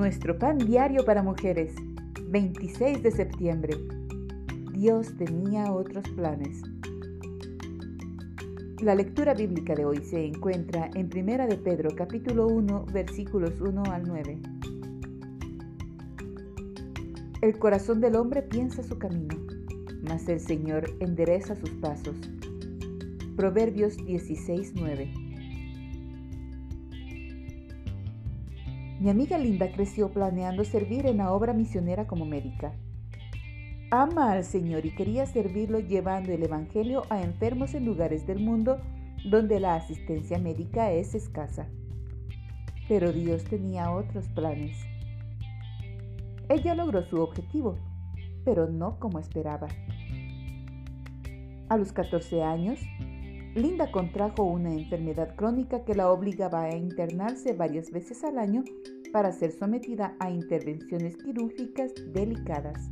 Nuestro pan diario para mujeres, 26 de septiembre. Dios tenía otros planes. La lectura bíblica de hoy se encuentra en Primera de Pedro capítulo 1 versículos 1 al 9. El corazón del hombre piensa su camino, mas el Señor endereza sus pasos. Proverbios 16, 9. Mi amiga Linda creció planeando servir en la obra misionera como médica. Ama al Señor y quería servirlo llevando el Evangelio a enfermos en lugares del mundo donde la asistencia médica es escasa. Pero Dios tenía otros planes. Ella logró su objetivo, pero no como esperaba. A los 14 años, Linda contrajo una enfermedad crónica que la obligaba a internarse varias veces al año para ser sometida a intervenciones quirúrgicas delicadas.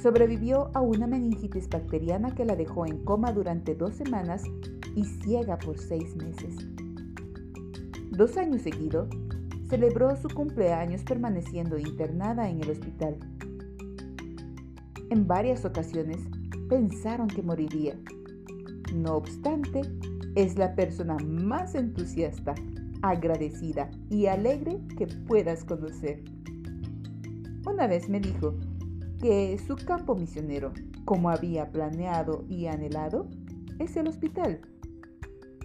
Sobrevivió a una meningitis bacteriana que la dejó en coma durante dos semanas y ciega por seis meses. Dos años seguidos, celebró su cumpleaños permaneciendo internada en el hospital. En varias ocasiones pensaron que moriría, no obstante, es la persona más entusiasta, agradecida y alegre que puedas conocer. Una vez me dijo que su campo misionero, como había planeado y anhelado, es el hospital.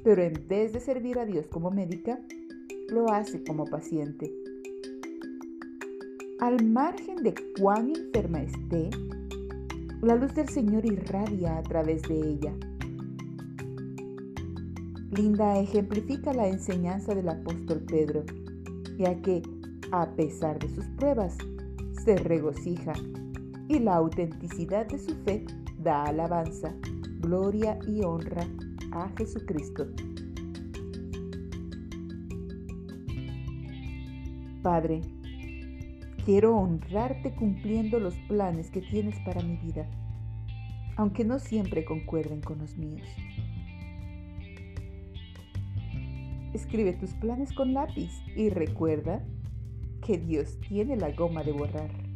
Pero en vez de servir a Dios como médica, lo hace como paciente. Al margen de cuán enferma esté, la luz del Señor irradia a través de ella Linda ejemplifica la enseñanza del apóstol Pedro, ya que, a pesar de sus pruebas, se regocija y la autenticidad de su fe da alabanza, gloria y honra a Jesucristo. Padre, quiero honrarte cumpliendo los planes que tienes para mi vida, aunque no siempre concuerden con los míos. Escribe tus planes con lápiz y recuerda que Dios tiene la goma de borrar.